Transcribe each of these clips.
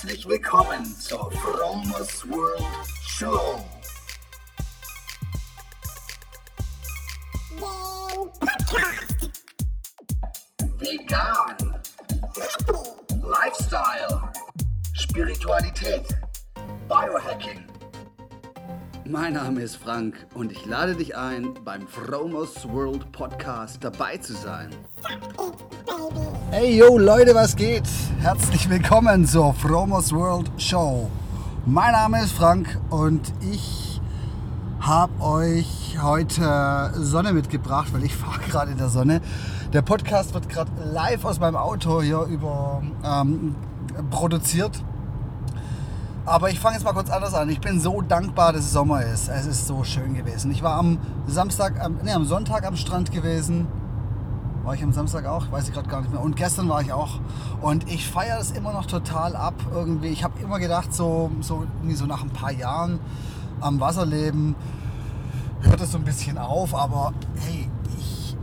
Herzlich willkommen zur Fromers World Show. Mein Name ist Frank und ich lade dich ein, beim Fromos World Podcast dabei zu sein. Hey yo Leute, was geht? Herzlich willkommen zur Fromos World Show. Mein Name ist Frank und ich habe euch heute Sonne mitgebracht, weil ich fahre gerade in der Sonne. Der Podcast wird gerade live aus meinem Auto hier über ähm, produziert. Aber ich fange jetzt mal kurz anders an. Ich bin so dankbar, dass es Sommer ist. Es ist so schön gewesen. Ich war am Samstag, am, nee, am Sonntag am Strand gewesen. War ich am Samstag auch? Weiß ich gerade gar nicht mehr. Und gestern war ich auch. Und ich feiere das immer noch total ab irgendwie. Ich habe immer gedacht, so, so, so nach ein paar Jahren am Wasserleben hört es so ein bisschen auf. Aber hey, ich,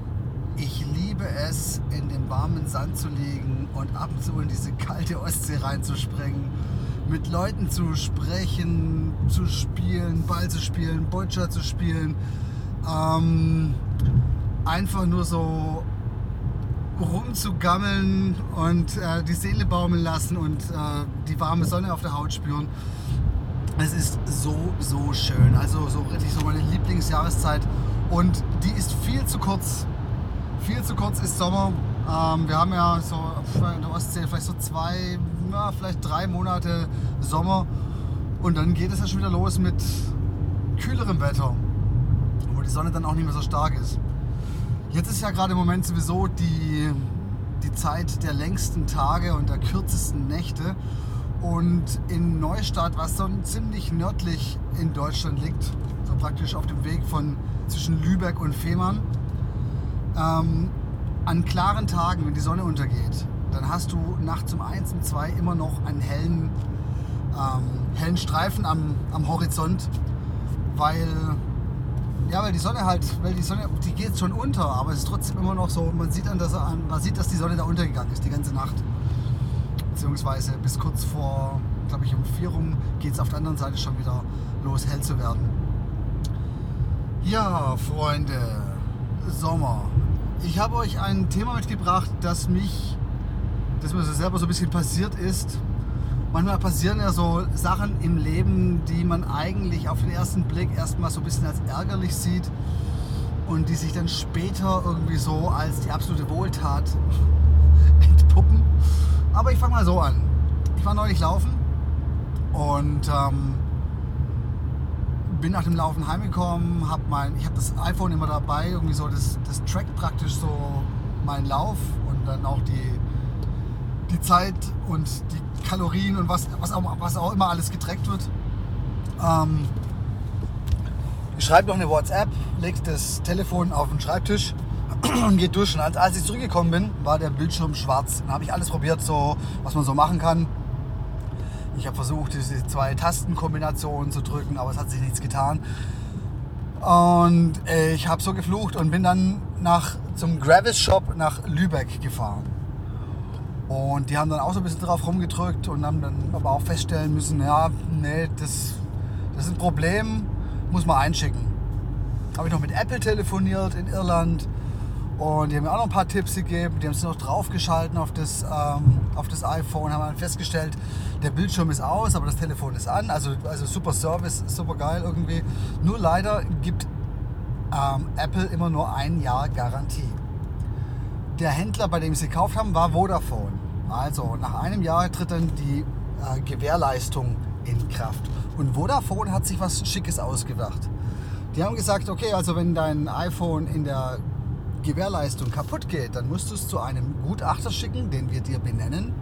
ich liebe es, in den warmen Sand zu liegen und ab und zu in diese kalte Ostsee reinzuspringen. Mit Leuten zu sprechen, zu spielen, Ball zu spielen, Boccia zu spielen. Ähm, einfach nur so rumzugammeln und äh, die Seele baumeln lassen und äh, die warme Sonne auf der Haut spüren. Es ist so, so schön. Also so richtig so meine Lieblingsjahreszeit. Und die ist viel zu kurz. Viel zu kurz ist Sommer. Ähm, wir haben ja so in der Ostsee vielleicht so zwei, na, vielleicht drei Monate Sommer. Und dann geht es ja schon wieder los mit kühlerem Wetter. Wo die Sonne dann auch nicht mehr so stark ist. Jetzt ist ja gerade im Moment sowieso die, die Zeit der längsten Tage und der kürzesten Nächte. Und in Neustadt, was so ziemlich nördlich in Deutschland liegt, so praktisch auf dem Weg von zwischen Lübeck und Fehmarn, ähm, an klaren Tagen, wenn die Sonne untergeht, dann hast du nachts um 1 und 2 immer noch einen hellen, ähm, hellen Streifen am, am Horizont, weil ja, weil die Sonne halt, weil die Sonne, die geht schon unter, aber es ist trotzdem immer noch so, man sieht, an, dass, man sieht, dass die Sonne da untergegangen ist, die ganze Nacht. Beziehungsweise bis kurz vor, glaube ich, um vier rum geht es auf der anderen Seite schon wieder los, hell zu werden. Ja, Freunde, Sommer. Ich habe euch ein Thema mitgebracht, das mich, das mir so selber so ein bisschen passiert ist manchmal passieren ja so Sachen im Leben, die man eigentlich auf den ersten Blick erstmal so ein bisschen als ärgerlich sieht und die sich dann später irgendwie so als die absolute Wohltat entpuppen. Aber ich fange mal so an. Ich war neulich laufen und ähm, bin nach dem Laufen heimgekommen, hab mein, ich habe das iPhone immer dabei, irgendwie so das, das trackt praktisch so meinen Lauf und dann auch die die Zeit und die Kalorien und was, was, auch, was auch immer alles getrackt wird. Ähm, ich noch eine WhatsApp, lege das Telefon auf den Schreibtisch und geht duschen. Als, als ich zurückgekommen bin, war der Bildschirm schwarz. Dann habe ich alles probiert, so, was man so machen kann. Ich habe versucht, diese zwei Tastenkombinationen zu drücken, aber es hat sich nichts getan. Und ich habe so geflucht und bin dann nach, zum Gravis Shop nach Lübeck gefahren. Und die haben dann auch so ein bisschen drauf rumgedrückt und haben dann aber auch feststellen müssen, ja, nee, das, das ist ein Problem, muss man einschicken. Habe ich noch mit Apple telefoniert in Irland und die haben mir auch noch ein paar Tipps gegeben. Die haben es noch draufgeschalten auf das, ähm, auf das iPhone, haben dann festgestellt, der Bildschirm ist aus, aber das Telefon ist an. Also, also super Service, super geil irgendwie. Nur leider gibt ähm, Apple immer nur ein Jahr Garantie der Händler, bei dem sie gekauft haben, war Vodafone. Also nach einem Jahr tritt dann die äh, Gewährleistung in Kraft. Und Vodafone hat sich was Schickes ausgedacht. Die haben gesagt, okay, also wenn dein iPhone in der Gewährleistung kaputt geht, dann musst du es zu einem Gutachter schicken, den wir dir benennen.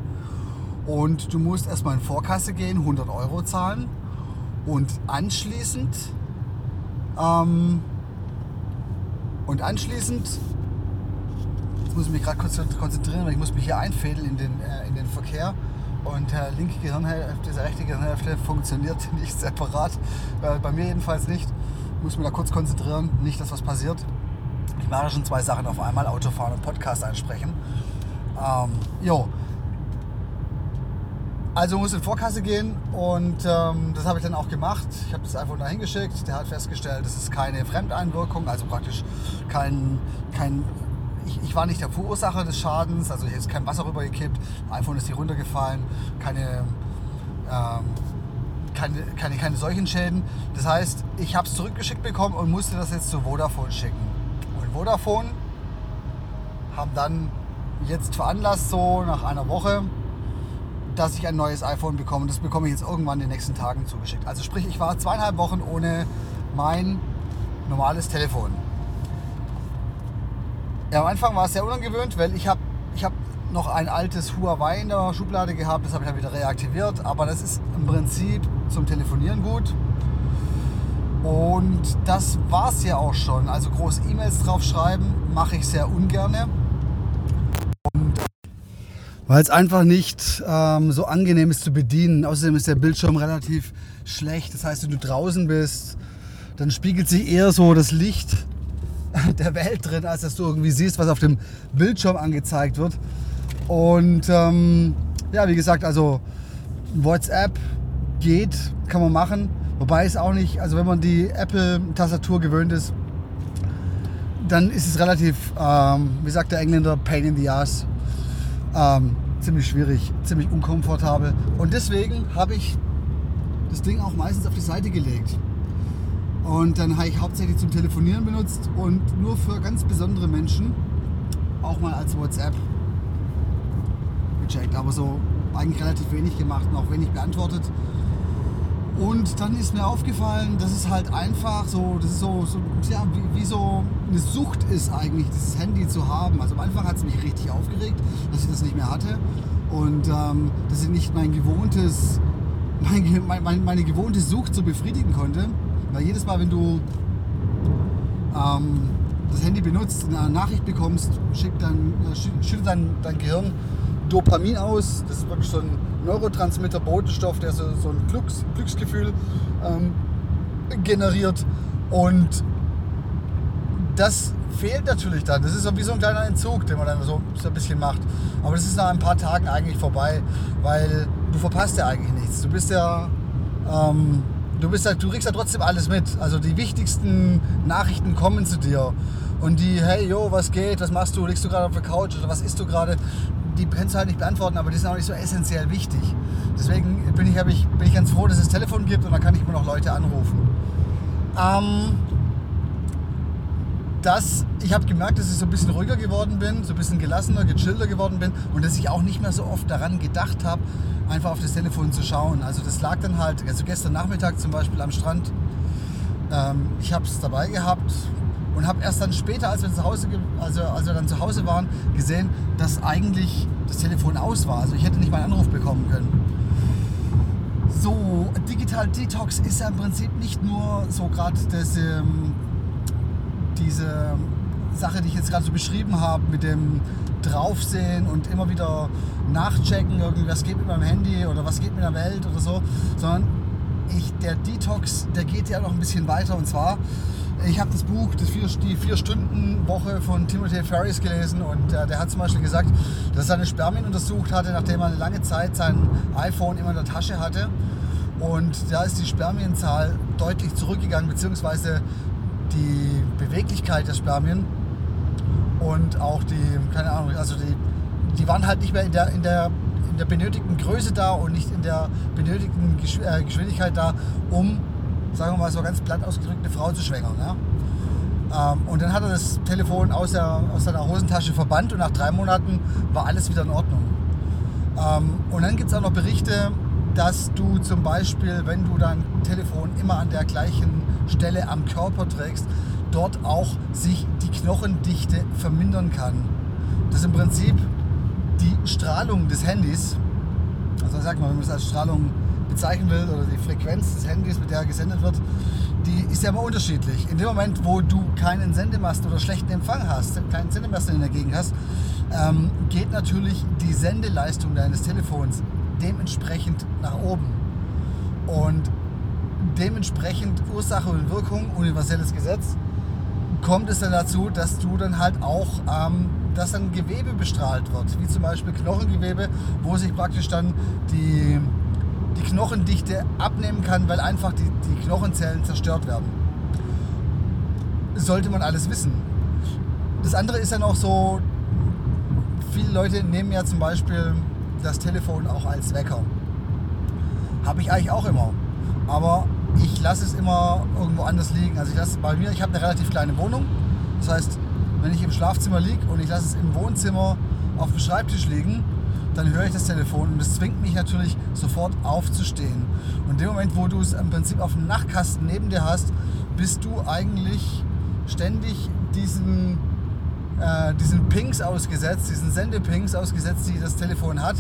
Und du musst erstmal in Vorkasse gehen, 100 Euro zahlen. Und anschließend, ähm, und anschließend Jetzt muss ich mich gerade kurz konzentrieren, weil ich muss mich hier einfädeln in den, äh, in den Verkehr. Und der linke Gehirnhälfte, diese rechte Gehirnhälfte funktioniert nicht separat. Äh, bei mir jedenfalls nicht. Ich muss mich da kurz konzentrieren, nicht, dass was passiert. Ich mache schon zwei Sachen auf einmal, Autofahren und Podcast einsprechen. Ähm, jo. Also muss in Vorkasse gehen und ähm, das habe ich dann auch gemacht. Ich habe das iPhone dahin geschickt. Der hat festgestellt, es ist keine Fremdeinwirkung, also praktisch kein, kein ich, ich, war nicht der Verursacher des Schadens, also hier ist kein Wasser rübergekippt, iPhone ist hier runtergefallen, keine, ähm, keine, keine, keine solchen Schäden. Das heißt, ich habe es zurückgeschickt bekommen und musste das jetzt zu Vodafone schicken. Und Vodafone haben dann jetzt veranlasst, so nach einer Woche, dass ich ein neues iPhone bekomme. Das bekomme ich jetzt irgendwann in den nächsten Tagen zugeschickt. Also sprich, ich war zweieinhalb Wochen ohne mein normales Telefon. Ja, am Anfang war es sehr unangewöhnt, weil ich habe ich hab noch ein altes Huawei in der Schublade gehabt, das habe ich dann wieder reaktiviert. Aber das ist im Prinzip zum Telefonieren gut. Und das war es ja auch schon. Also groß E-Mails drauf schreiben mache ich sehr ungerne weil es einfach nicht ähm, so angenehm ist zu bedienen. Außerdem ist der Bildschirm relativ schlecht. Das heißt, wenn du draußen bist, dann spiegelt sich eher so das Licht der Welt drin, als dass du irgendwie siehst, was auf dem Bildschirm angezeigt wird. Und ähm, ja, wie gesagt, also WhatsApp geht, kann man machen. Wobei es auch nicht, also wenn man die Apple-Tastatur gewöhnt ist, dann ist es relativ, ähm, wie sagt der Engländer, pain in the ass. Ähm, ziemlich schwierig, ziemlich unkomfortabel. Und deswegen habe ich das Ding auch meistens auf die Seite gelegt. Und dann habe ich hauptsächlich zum Telefonieren benutzt und nur für ganz besondere Menschen auch mal als WhatsApp gecheckt. Aber so eigentlich relativ wenig gemacht und auch wenig beantwortet. Und dann ist mir aufgefallen, dass es halt einfach so, das ist so, so ja, wie, wie, so eine Sucht ist eigentlich, dieses Handy zu haben. Also am Anfang hat es mich richtig aufgeregt, dass ich das nicht mehr hatte und ähm, dass ich nicht mein gewohntes, mein, mein, meine gewohnte Sucht so befriedigen konnte. Weil jedes Mal, wenn du ähm, das Handy benutzt, eine Nachricht bekommst, schickt äh, schüttet dann dein Gehirn Dopamin aus. Das ist wirklich so ein Neurotransmitter, Botenstoff, der so, so ein Glücks, Glücksgefühl ähm, generiert. Und das fehlt natürlich dann. Das ist so wie so ein kleiner Entzug, den man dann so, so ein bisschen macht. Aber das ist nach ein paar Tagen eigentlich vorbei, weil du verpasst ja eigentlich nichts. Du bist ja, ähm, du bist ja, du kriegst ja trotzdem alles mit. Also die wichtigsten Nachrichten kommen zu dir. Und die, hey, yo, was geht, was machst du, liegst du gerade auf der Couch oder was isst du gerade? die kannst du halt nicht beantworten, aber die sind auch nicht so essentiell wichtig. Deswegen bin ich, ich, bin ich ganz froh, dass es Telefon gibt und da kann ich mir noch Leute anrufen. Ähm, das, ich habe gemerkt, dass ich so ein bisschen ruhiger geworden bin, so ein bisschen gelassener, gechillter geworden bin und dass ich auch nicht mehr so oft daran gedacht habe, einfach auf das Telefon zu schauen. Also das lag dann halt, also gestern Nachmittag zum Beispiel am Strand, ähm, ich habe es dabei gehabt, und habe erst dann später, als wir, zu Hause, also als wir dann zu Hause waren, gesehen, dass eigentlich das Telefon aus war. Also ich hätte nicht mal einen Anruf bekommen können. So, Digital Detox ist ja im Prinzip nicht nur so gerade ähm, diese Sache, die ich jetzt gerade so beschrieben habe, mit dem Draufsehen und immer wieder nachchecken, irgendwie was geht mit meinem Handy oder was geht mit der Welt oder so, sondern ich, der Detox, der geht ja noch ein bisschen weiter und zwar ich habe das Buch, das vier, die Vier-Stunden-Woche von Timothy Ferris gelesen und äh, der hat zum Beispiel gesagt, dass er seine Spermien untersucht hatte, nachdem er eine lange Zeit sein iPhone immer in der Tasche hatte. Und da ist die Spermienzahl deutlich zurückgegangen, beziehungsweise die Beweglichkeit der Spermien und auch die, keine Ahnung, also die, die waren halt nicht mehr in der, in der in der benötigten Größe da und nicht in der benötigten äh, Geschwindigkeit da, um sagen wir mal so ganz platt ausgedrückt, eine Frau zu schwängern. Ja? Ähm, und dann hat er das Telefon aus, der, aus seiner Hosentasche verbannt und nach drei Monaten war alles wieder in Ordnung. Ähm, und dann gibt es auch noch Berichte, dass du zum Beispiel, wenn du dein Telefon immer an der gleichen Stelle am Körper trägst, dort auch sich Knochendichte vermindern kann. Das ist im Prinzip die Strahlung des Handys. Also sag mal, wenn man es als Strahlung bezeichnen will oder die Frequenz des Handys, mit der gesendet wird, die ist ja immer unterschiedlich. In dem Moment, wo du keinen Sendemast oder schlechten Empfang hast, keinen Sendemast in der Gegend hast, ähm, geht natürlich die Sendeleistung deines Telefons dementsprechend nach oben. Und dementsprechend Ursache und Wirkung, universelles Gesetz, kommt es dann dazu, dass du dann halt auch ähm, dass dann Gewebe bestrahlt wird, wie zum Beispiel Knochengewebe, wo sich praktisch dann die, die Knochendichte abnehmen kann, weil einfach die, die Knochenzellen zerstört werden. Sollte man alles wissen. Das andere ist dann auch so, viele Leute nehmen ja zum Beispiel das Telefon auch als Wecker. Habe ich eigentlich auch immer. Aber ich lasse es immer irgendwo anders liegen. Also ich lasse bei mir, ich habe eine relativ kleine Wohnung. Das heißt, wenn ich im Schlafzimmer liege und ich lasse es im Wohnzimmer auf dem Schreibtisch liegen, dann höre ich das Telefon und das zwingt mich natürlich sofort aufzustehen. Und in dem Moment, wo du es im Prinzip auf dem Nachtkasten neben dir hast, bist du eigentlich ständig diesen, äh, diesen Pings ausgesetzt, diesen Sendepings ausgesetzt, die das Telefon hat.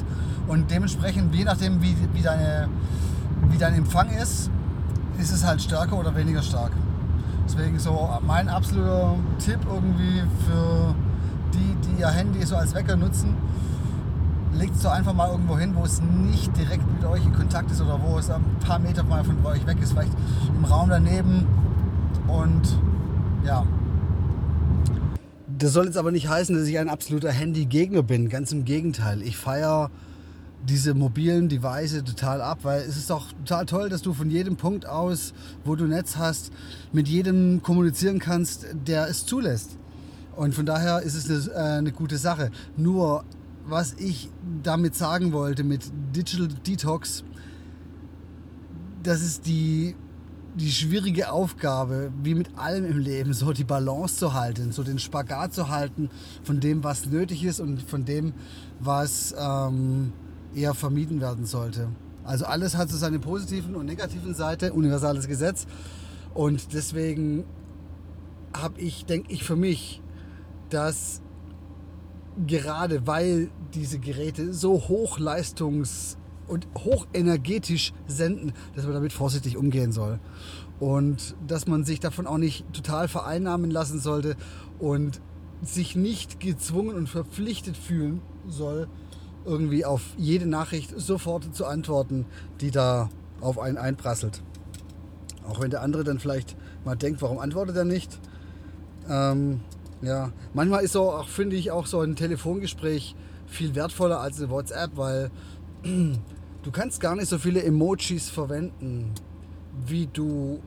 Und dementsprechend, je nachdem, wie, wie, deine, wie dein Empfang ist, ist es halt stärker oder weniger stark. Deswegen so mein absoluter Tipp irgendwie für die, die ihr Handy so als Wecker nutzen, legt es so einfach mal irgendwo hin, wo es nicht direkt mit euch in Kontakt ist oder wo es ein paar Meter mal von euch weg ist, vielleicht im Raum daneben und ja. Das soll jetzt aber nicht heißen, dass ich ein absoluter Handy-Gegner bin. Ganz im Gegenteil. Ich feiere diese mobilen Device total ab, weil es ist doch total toll, dass du von jedem Punkt aus, wo du Netz hast, mit jedem kommunizieren kannst, der es zulässt. Und von daher ist es eine, äh, eine gute Sache. Nur, was ich damit sagen wollte mit Digital Detox, das ist die, die schwierige Aufgabe, wie mit allem im Leben, so die Balance zu halten, so den Spagat zu halten von dem, was nötig ist und von dem, was ähm, eher vermieden werden sollte. Also alles hat so seine positiven und negativen Seite, universales Gesetz. Und deswegen habe ich, denke ich für mich, dass gerade weil diese Geräte so hochleistungs- und hochenergetisch senden, dass man damit vorsichtig umgehen soll. Und dass man sich davon auch nicht total vereinnahmen lassen sollte und sich nicht gezwungen und verpflichtet fühlen soll, irgendwie auf jede Nachricht sofort zu antworten, die da auf einen einprasselt. Auch wenn der andere dann vielleicht mal denkt, warum antwortet er nicht. Ähm, ja, manchmal ist so, finde ich, auch so ein Telefongespräch viel wertvoller als eine WhatsApp, weil du kannst gar nicht so viele Emojis verwenden, wie du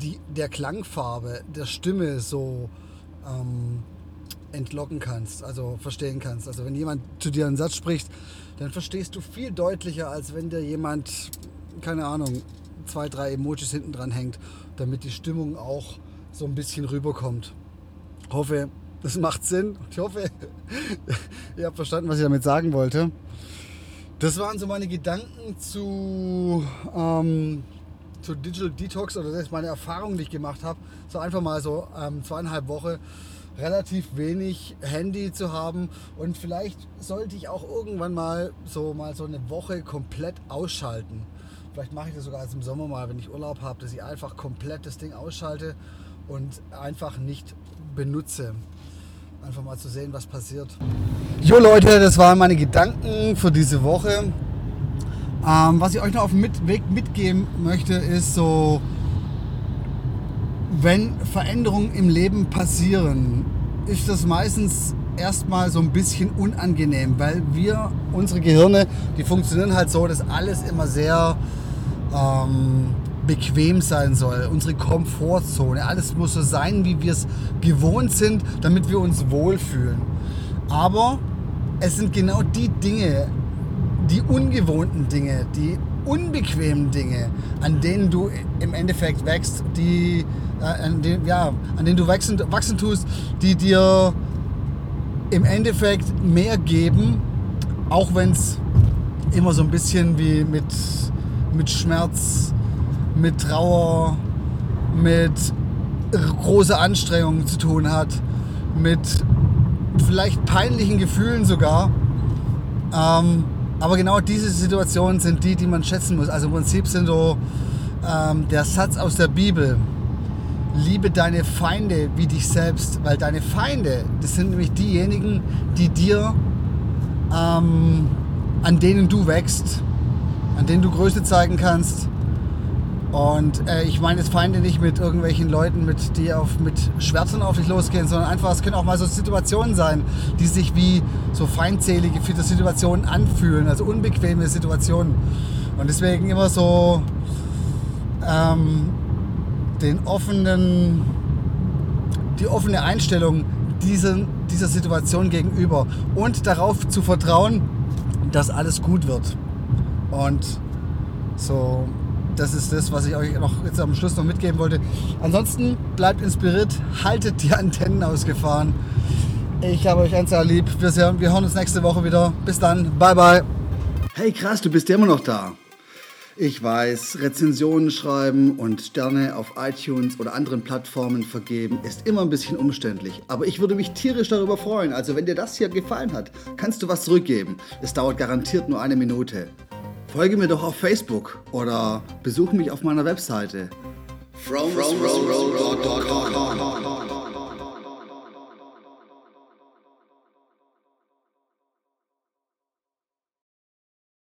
die, der Klangfarbe, der Stimme so ähm, entlocken kannst, also verstehen kannst. Also wenn jemand zu dir einen Satz spricht, dann verstehst du viel deutlicher, als wenn dir jemand, keine Ahnung, zwei, drei Emojis hinten dran hängt, damit die Stimmung auch so ein bisschen rüberkommt. Ich hoffe, das macht Sinn. Ich hoffe, ihr habt verstanden, was ich damit sagen wollte. Das waren so meine Gedanken zu, ähm, zu Digital Detox oder das ist meine Erfahrung, die ich gemacht habe. So einfach mal so ähm, zweieinhalb Wochen relativ wenig Handy zu haben und vielleicht sollte ich auch irgendwann mal so mal so eine Woche komplett ausschalten. Vielleicht mache ich das sogar als im Sommer mal, wenn ich Urlaub habe, dass ich einfach komplett das Ding ausschalte und einfach nicht benutze. Einfach mal zu sehen, was passiert. Jo Leute, das waren meine Gedanken für diese Woche. Ähm, was ich euch noch auf dem Weg mitgeben möchte, ist so wenn Veränderungen im Leben passieren, ist das meistens erstmal so ein bisschen unangenehm, weil wir, unsere Gehirne, die funktionieren halt so, dass alles immer sehr ähm, bequem sein soll. Unsere Komfortzone, alles muss so sein, wie wir es gewohnt sind, damit wir uns wohlfühlen. Aber es sind genau die Dinge, die ungewohnten Dinge, die unbequemen Dinge, an denen du im Endeffekt wächst, die äh, an, den, ja, an denen du wachsen, wachsen tust, die dir im Endeffekt mehr geben, auch wenn es immer so ein bisschen wie mit, mit Schmerz, mit Trauer, mit großer Anstrengung zu tun hat, mit vielleicht peinlichen Gefühlen sogar. Ähm, aber genau diese Situationen sind die, die man schätzen muss. Also im Prinzip sind so ähm, der Satz aus der Bibel, liebe deine Feinde wie dich selbst, weil deine Feinde, das sind nämlich diejenigen, die dir, ähm, an denen du wächst, an denen du Größe zeigen kannst Und äh, ich meine jetzt Feinde nicht mit irgendwelchen Leuten, mit, die auf, mit Schwertern auf dich losgehen, sondern einfach, es können auch mal so Situationen sein, die sich wie so feindselige Situationen anfühlen, also unbequeme Situationen. Und deswegen immer so ähm, den offenen, die offene Einstellung dieser, dieser Situation gegenüber und darauf zu vertrauen, dass alles gut wird. Und so, das ist das, was ich euch noch jetzt am Schluss noch mitgeben wollte. Ansonsten bleibt inspiriert, haltet die Antennen ausgefahren. Ich habe euch ganz lieb. Wir, sehen, wir hören uns nächste Woche wieder. Bis dann. Bye, bye. Hey, krass, du bist ja immer noch da. Ich weiß, Rezensionen schreiben und Sterne auf iTunes oder anderen Plattformen vergeben ist immer ein bisschen umständlich. Aber ich würde mich tierisch darüber freuen. Also wenn dir das hier gefallen hat, kannst du was zurückgeben. Es dauert garantiert nur eine Minute. Folge mir doch auf Facebook oder besuche mich auf meiner Webseite. From, from, from,